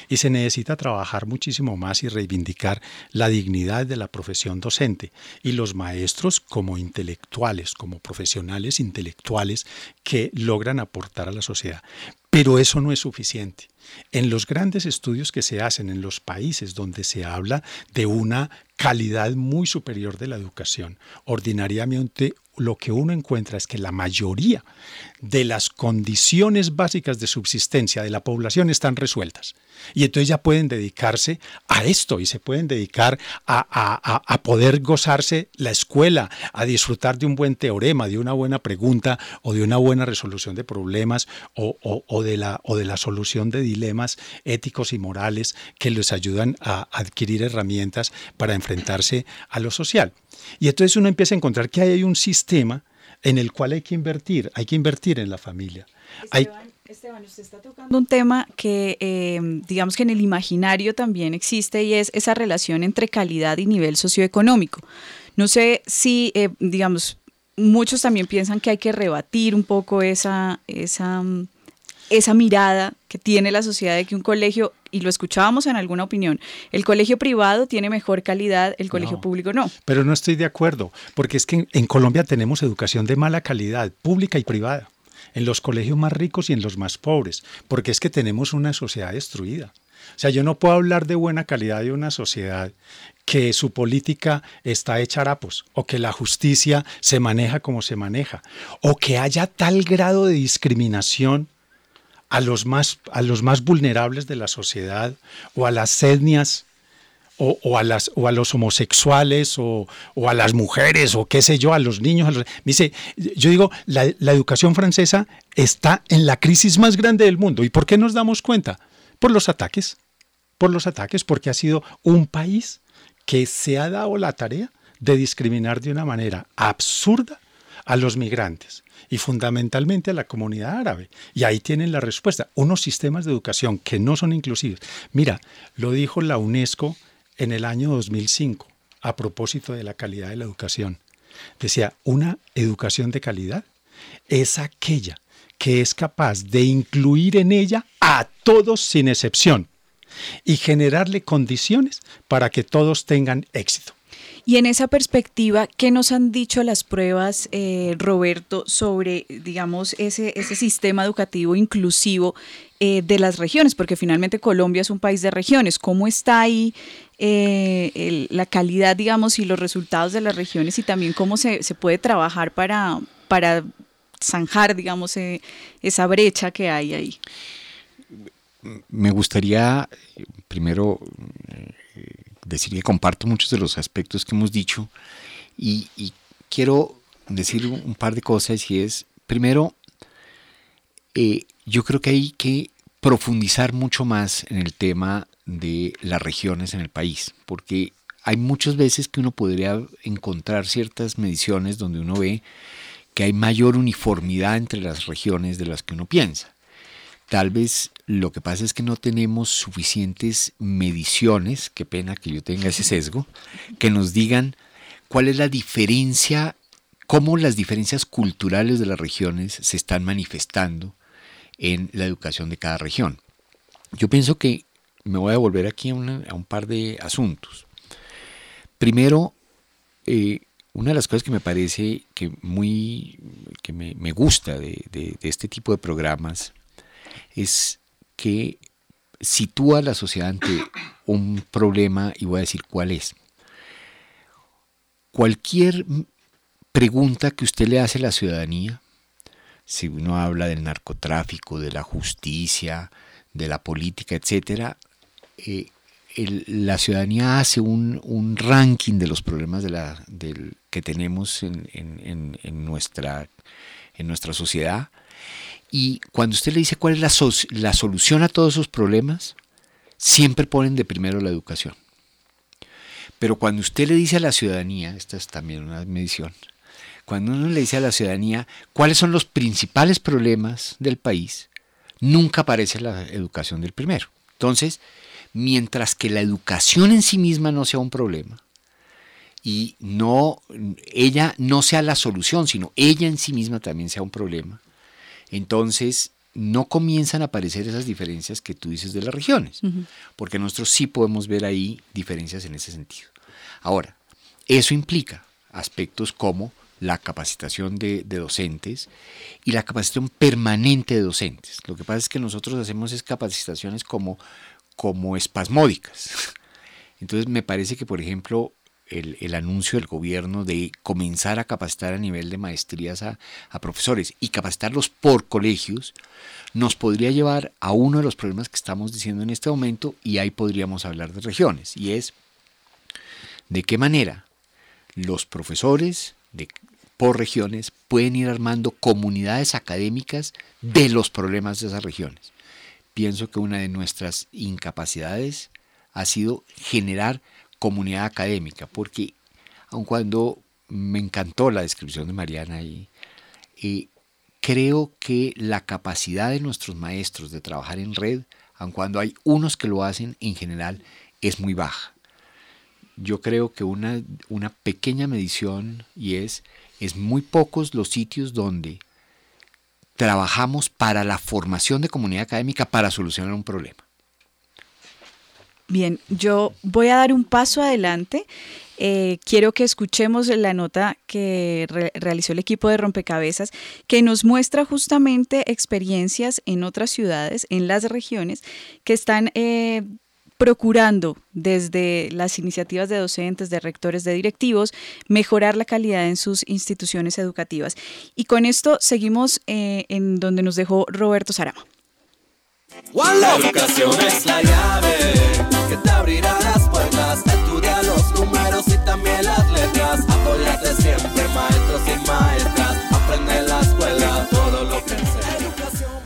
y se necesita trabajar muchísimo más y reivindicar la dignidad de la profesión docente y los maestros como intelectuales, como profesionales intelectuales que logran aportar a la sociedad. Pero eso no es suficiente. En los grandes estudios que se hacen en los países donde se habla de una calidad muy superior de la educación, ordinariamente lo que uno encuentra es que la mayoría de las condiciones básicas de subsistencia de la población están resueltas. Y entonces ya pueden dedicarse a esto y se pueden dedicar a, poder gozarse la escuela, a disfrutar de un buen teorema, de una buena pregunta o de una buena resolución de problemas o, de, la, o de la solución de dilemas éticos y morales que les ayudan a adquirir herramientas para enfrentarse a lo social. Y entonces uno empieza a encontrar que hay un sistema en el cual hay que invertir, hay que invertir en la familia. Esteban, usted está tocando un tema que em, digamos que en el imaginario también existe y es esa relación entre calidad y nivel socioeconómico. No sé si, eh, digamos, muchos también piensan que hay que rebatir un poco esa, esa, esa mirada que tiene la sociedad de que un colegio, y lo escuchábamos en alguna opinión, el colegio privado tiene mejor calidad, el colegio público no. Pero no estoy de acuerdo, porque es que en Colombia tenemos educación de mala calidad, pública y privada en los colegios más ricos y en los más pobres, porque es que tenemos una sociedad destruida. O sea, yo no puedo hablar de buena calidad de una sociedad que su política está hecha harapos, o que la justicia se maneja como se maneja, o que haya tal grado de discriminación a los más, a los más vulnerables de la sociedad, o a las etnias o, a las, o a los homosexuales o, a las mujeres o qué sé yo, a los niños. dice, yo digo, la, educación francesa está en la crisis más grande del mundo. ¿Y por qué nos damos cuenta? Por los ataques, por los ataques, porque ha sido un país que se ha dado la tarea de discriminar de una manera absurda a los migrantes y fundamentalmente a la comunidad árabe. Y ahí tienen la respuesta, unos sistemas de educación que no son inclusivos. Mira, lo dijo la UNESCO en el año 2005 a propósito de la calidad de la educación. Decía, una educación de calidad es aquella que es capaz de incluir en ella a todos sin excepción, y generarle condiciones para que todos tengan éxito. Y en esa perspectiva, ¿qué nos han dicho las pruebas, eh, Roberto, sobre, digamos, ese, ese sistema educativo inclusivo eh, de las regiones? Porque finalmente Colombia es un país de regiones. ¿Cómo está ahí eh, la calidad, digamos, y los resultados de las regiones y también cómo se, se puede trabajar para, para zanjar, digamos, esa brecha que hay ahí? Me gustaría primero decir que comparto muchos de los aspectos que hemos dicho y, quiero decir un par de cosas y es, primero, eh, yo creo que hay que profundizar mucho más en el tema de las regiones en el país, porque hay muchas veces que uno podría encontrar ciertas mediciones donde uno ve que hay mayor uniformidad entre las regiones de las que uno piensa. Tal vez lo que pasa es que no tenemos suficientes mediciones, qué pena que yo tenga ese sesgo, que nos digan cuál es la diferencia, cómo las diferencias culturales de las regiones se están manifestando en la educación de cada región. Yo pienso que me voy a volver aquí a, un par de asuntos. Primero, eh, una de las cosas que me parece que muy que me, gusta de, de, este tipo de programas es que sitúa a la sociedad ante un problema y voy a decir cuál es. Cualquier pregunta que usted le hace a la ciudadanía, si uno habla del narcotráfico, de la justicia, de la política, etc., eh, la ciudadanía hace un, ranking de los problemas de la, que tenemos en, nuestra, en nuestra sociedad y cuando usted le dice cuál es la, la solución a todos esos problemas, siempre ponen de primero la educación. Pero cuando usted le dice a la ciudadanía, esta es también una medición, cuando uno le dice a la ciudadanía cuáles son los principales problemas del país, nunca aparece la educación del primero. Entonces, mientras que la educación en sí misma no sea un problema y no ella no sea la solución, sino ella en sí misma también sea un problema, entonces no comienzan a aparecer esas diferencias que tú dices de las regiones, porque nosotros sí podemos ver ahí diferencias en ese sentido. Ahora, eso implica aspectos como la capacitación de, docentes y la capacitación permanente de docentes. Lo que pasa es que nosotros hacemos es capacitaciones como, como espasmódicas. Entonces me parece que, por ejemplo, el, anuncio del gobierno de comenzar a capacitar a nivel de maestrías a, profesores y capacitarlos por colegios, nos podría llevar a uno de los problemas que estamos diciendo en este momento y ahí podríamos hablar de regiones y es de qué manera los profesores de, por regiones pueden ir armando comunidades académicas de los problemas de esas regiones. Pienso que una de nuestras incapacidades ha sido generar comunidad académica, porque aun cuando me encantó la descripción de Mariana y eh, creo que la capacidad de nuestros maestros de trabajar en red, aun cuando hay unos que lo hacen, en general es muy baja. Yo creo que una, una pequeña medición y es, es muy pocos los sitios donde trabajamos para la formación de comunidad académica para solucionar un problema. Bien, yo voy a dar un paso adelante. Eh, quiero que escuchemos la nota que realizó el equipo de Rompecabezas, que nos muestra justamente experiencias en otras ciudades, en las regiones, que están eh, procurando desde las iniciativas de docentes, de rectores, de directivos, mejorar la calidad en sus instituciones educativas. Y con esto seguimos eh, en donde nos dejó Roberto Sarama. La educación es la llave que te abrirá las puertas. Estudia los números y también las letras.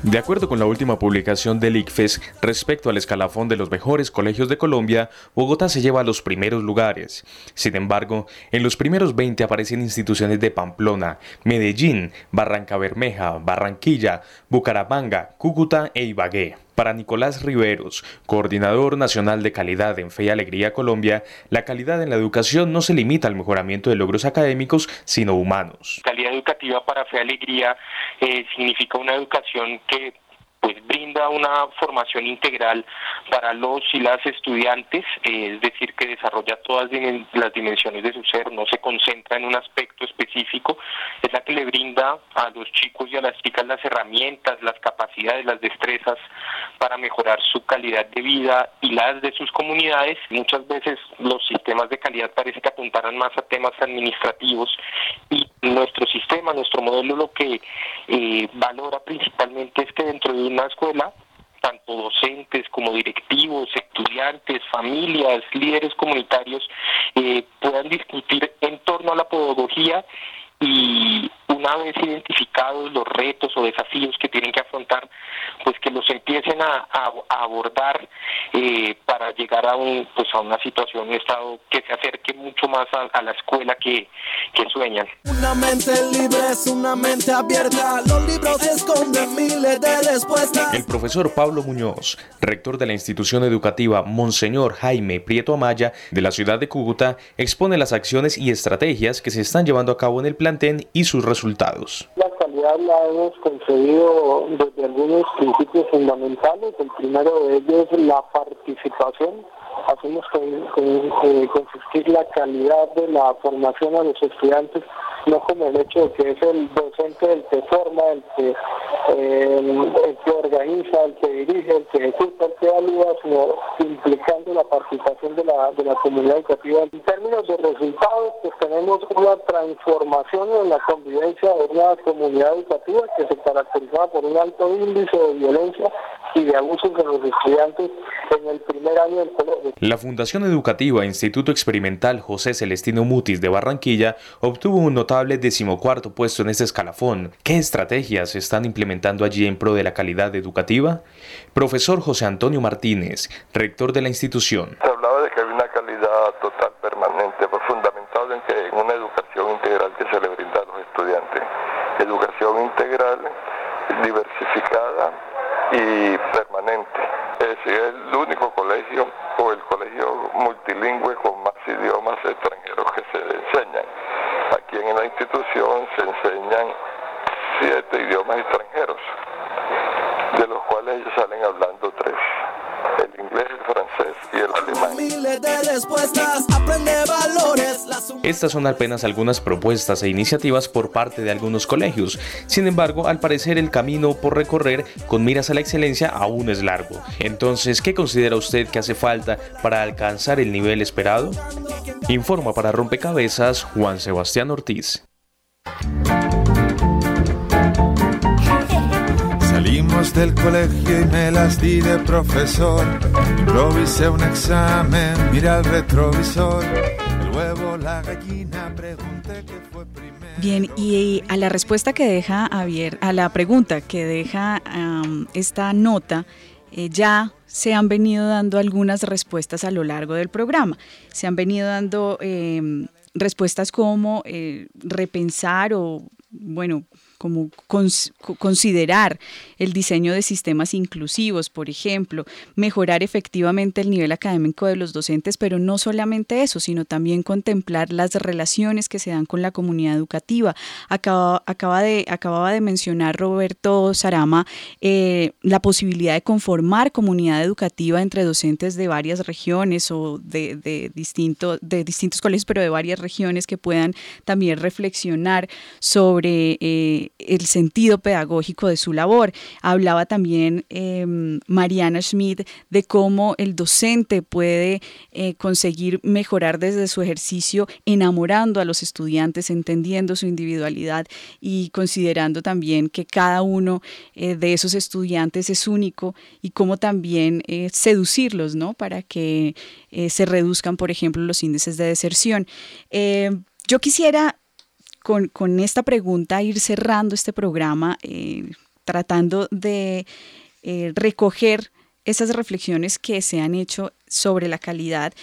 De acuerdo con la última publicación del ICFES respecto al escalafón de los mejores colegios de Colombia, Bogotá se lleva a los primeros lugares. Sin embargo, en los primeros 20 aparecen instituciones de Pamplona, Medellín, Barranca Bermeja, Barranquilla, Bucaramanga, Cúcuta e Ibagué. Para Nicolás Riveros, coordinador nacional de calidad en Fe y Alegría Colombia, la calidad en la educación no se limita al mejoramiento de logros académicos, sino humanos. Calidad educativa para Fe y Alegría eh, significa una educación que pues brinda una formación integral para los y las estudiantes, eh, es decir, que desarrolla todas las dimensiones de su ser, no se concentra en un aspecto específico, es la que le brinda a los chicos y a las chicas las herramientas, las capacidades, las destrezas para mejorar su calidad de vida y las de sus comunidades. Muchas veces los sistemas de calidad parece que apuntaran más a temas administrativos y nuestro sistema, nuestro modelo lo que eh, valora principalmente es que dentro de una escuela tanto docentes como directivos, estudiantes, familias, líderes comunitarios eh, puedan discutir en torno a la pedagogía y una vez identificados los retos o desafíos que tienen que afrontar, pues que los empiecen a, abordar eh, para llegar a un pues a una situación, un estado que se acerque mucho más a, la escuela que, que, sueñan. Una mente libre es una mente abierta, los libros esconden miles de respuestas. El profesor Pablo Muñoz, rector de la institución educativa Monseñor Jaime Prieto Amaya de la ciudad de Cúcuta, expone las acciones y estrategias que se están llevando a cabo en el y sus resultados la calidad la hemos concebido desde algunos principios fundamentales. El primero de ellos es la participación. Hacemos consistir la calidad de la formación a los estudiantes no como el hecho de que es el docente el que forma, el que, el que organiza, el que dirige, el que ejecuta, el que evalúa, sino implicando la participación de la, de la comunidad educativa. En términos de resultados, pues tenemos una transformación en la convivencia de una comunidad educativa que se caracterizaba por un alto índice de violencia y de abusos de los estudiantes en el primer año del colegio. La Fundación Educativa Instituto Experimental José Celestino Mutis de Barranquilla obtuvo un notable decimocuarto puesto en este escalafón. ¿Qué estrategias se están implementando allí en pro de la calidad educativa? Profesor José Antonio Martínez, rector de la institución. Se hablaba de que hay una calidad total permanente, pues fundamentado en que en una educación integral que se le brinda a los estudiantes. Educación integral, diversificada y permanente. Es el único colegio o el colegio multilingüe con más idiomas extranjeros que se enseñan. Aquí en la institución se enseñan siete idiomas extranjeros, de los cuales ellos salen hablando tres. El inglés, el francés y el alemán. Estas son apenas algunas propuestas e iniciativas por parte de algunos colegios. Sin embargo, al parecer el camino por recorrer con miras a la excelencia aún es largo. Entonces, ¿qué considera usted que hace falta para alcanzar el nivel esperado? Informa para Rompecabezas Juan Sebastián Ortiz. Salimos del colegio y me las di de profesor. Improvisé un examen, mira el retrovisor. El huevo, la gallina, pregunté qué fue primero. Bien, y a la respuesta que deja Javier, a la pregunta que deja esta nota, eh, ya se han venido dando algunas respuestas a lo largo del programa. Se han venido dando em, respuestas como eh, repensar o, bueno, como considerar el diseño de sistemas inclusivos, por ejemplo, mejorar efectivamente el nivel académico de los docentes, pero no solamente eso, sino también contemplar las relaciones que se dan con la comunidad educativa. Acaba, acaba de, acababa de mencionar Roberto Sarama eh, la posibilidad de conformar comunidad educativa entre docentes de varias regiones o de, de, distinto, de distintos colegios, pero de varias regiones que puedan también reflexionar sobre eh, el sentido pedagógico de su labor. Hablaba también em, Mariana Schmidt de cómo el docente puede eh, conseguir mejorar desde su ejercicio enamorando a los estudiantes, entendiendo su individualidad y considerando también que cada uno eh, de esos estudiantes es único y cómo también eh, seducirlos, ¿no? Para que se reduzcan, por ejemplo, los índices de deserción. yo quisiera con, esta pregunta ir cerrando este programa, eh, tratando de eh, recoger esas reflexiones que se han hecho sobre la calidad,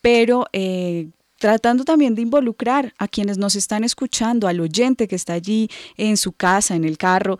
pero eh, tratando también de involucrar a quienes nos están escuchando, al oyente que está allí en su casa, en el carro,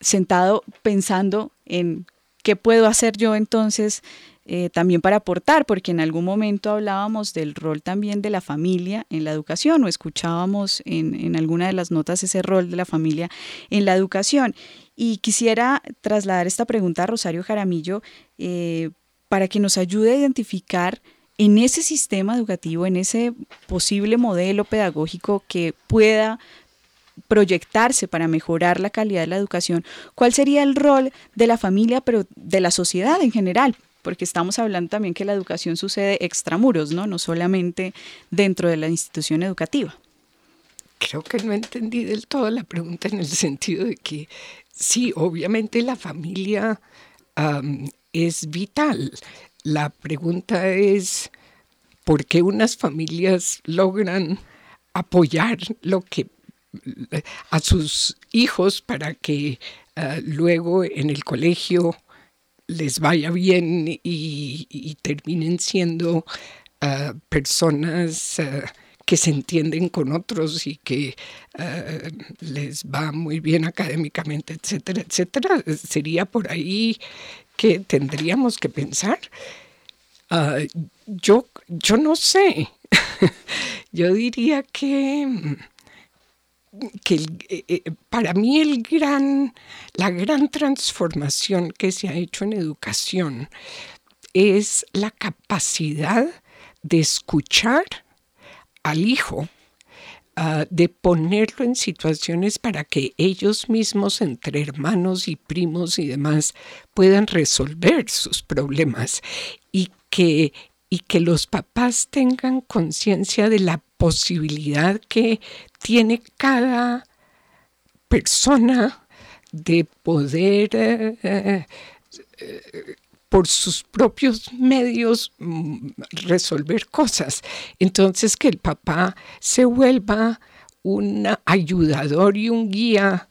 sentado pensando en qué puedo hacer yo entonces eh, también para aportar, porque en algún momento hablábamos del rol también de la familia en la educación o escuchábamos en, en alguna de las notas ese rol de la familia en la educación. Y quisiera trasladar esta pregunta a Rosario Jaramillo eh, para que nos ayude a identificar en ese sistema educativo, en ese posible modelo pedagógico que pueda proyectarse para mejorar la calidad de la educación, ¿cuál sería el rol de la familia, pero de la sociedad en general? Porque estamos hablando también que la educación sucede extramuros, ¿no? No solamente dentro de la institución educativa. Creo que no entendí del todo la pregunta en el sentido de que sí, obviamente la familia es vital. La pregunta es por qué unas familias logran apoyar lo que a sus hijos para que ah, luego en el colegio les vaya bien y, terminen siendo ah, personas ah, que se entienden con otros y que les va muy bien académicamente, etcétera, etcétera. Sería por ahí que tendríamos que pensar. yo, yo no sé. yo diría que que eh, eh, para mí el gran, la gran transformación que se ha hecho en educación es la capacidad de escuchar al hijo, ah, de ponerlo en situaciones para que ellos mismos, entre hermanos y primos y demás, puedan resolver sus problemas y que, y que los papás tengan conciencia de la posibilidad que tiene cada persona de poder eh, eh, por sus propios medios mm, resolver cosas. Entonces que el papá se vuelva un ayudador y un guía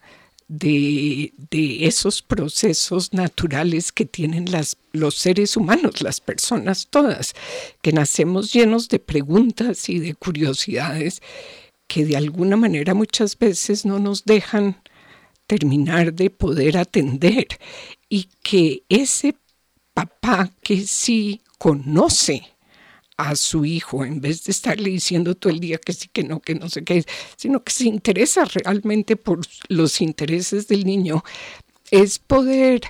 de, esos procesos naturales que tienen las, los seres humanos, las personas todas, que nacemos llenos de preguntas y de curiosidades que de alguna manera muchas veces no nos dejan terminar de poder atender y que ese papá que sí conoce a su hijo, en vez de estarle diciendo todo el día que sí, que no, que no sé qué, sino que se interesa realmente por los intereses del niño, es poder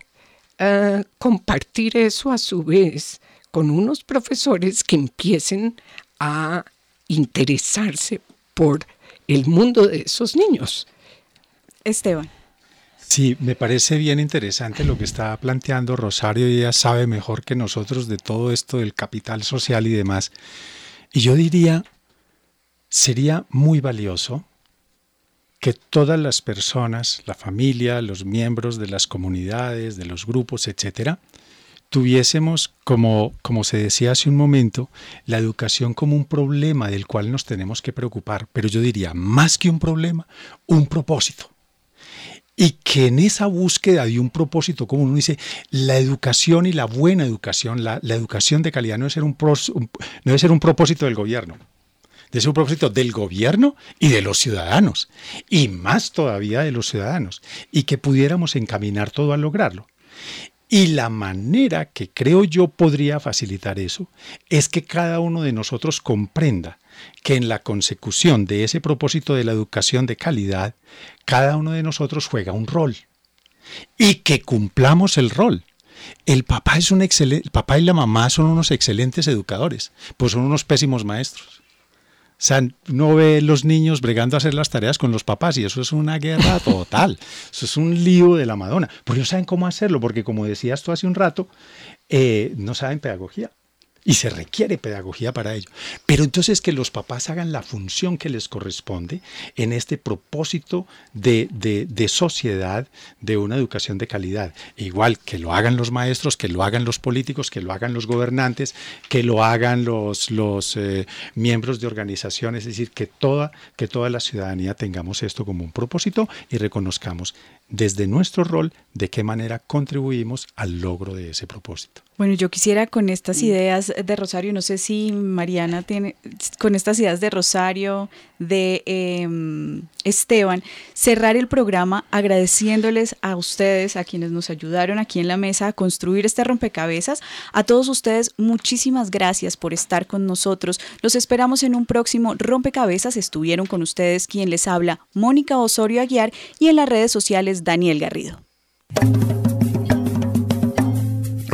ah, compartir eso a su vez con unos profesores que empiecen a interesarse por el mundo de esos niños. Esteban. Sí, me parece bien interesante lo que está planteando Rosario ella sabe mejor que nosotros de todo esto del capital social y demás. Y yo diría, sería muy valioso que todas las personas, la familia, los miembros de las comunidades, de los grupos, etcétera, tuviésemos, como, como se decía hace un momento, la educación como un problema del cual nos tenemos que preocupar, pero yo diría, más que un problema, un propósito. Y que en esa búsqueda de un propósito, como uno dice, la educación y la buena educación, la, educación de calidad no debe, ser un, no debe ser un propósito del gobierno, debe ser un propósito del gobierno y de los ciudadanos, y más todavía de los ciudadanos, y que pudiéramos encaminar todo a lograrlo. Y la manera que creo yo podría facilitar eso es que cada uno de nosotros comprenda que en la consecución de ese propósito de la educación de calidad, cada uno de nosotros juega un rol y que cumplamos el rol. El papá es un excelente, el papá y la mamá son unos excelentes educadores, pues son unos pésimos maestros. O sea, no ve los niños bregando a hacer las tareas con los papás y eso es una guerra total. Eso es un lío de la Madonna. Pero ellos saben cómo hacerlo, porque como decías tú hace un rato, eh, no saben pedagogía y se requiere pedagogía para ello. Pero entonces que los papás hagan la función que les corresponde en este propósito de, de, sociedad de una educación de calidad. Igual que lo hagan los maestros, que lo hagan los políticos, que lo hagan los gobernantes, que lo hagan los, los eh, miembros de organizaciones, es decir, que toda, que toda la ciudadanía tengamos esto como un propósito y reconozcamos desde nuestro rol de qué manera contribuimos al logro de ese propósito. Bueno, yo quisiera con estas ideas de Rosario, no sé si Mariana tiene, con estas ideas de Rosario, de em, Esteban, cerrar el programa agradeciéndoles a ustedes, a quienes nos ayudaron aquí en la mesa a construir este rompecabezas. A todos ustedes, muchísimas gracias por estar con nosotros. Los esperamos en un próximo rompecabezas. Estuvieron con ustedes quien les habla, Mónica Osorio Aguiar, y en las redes sociales, Daniel Garrido.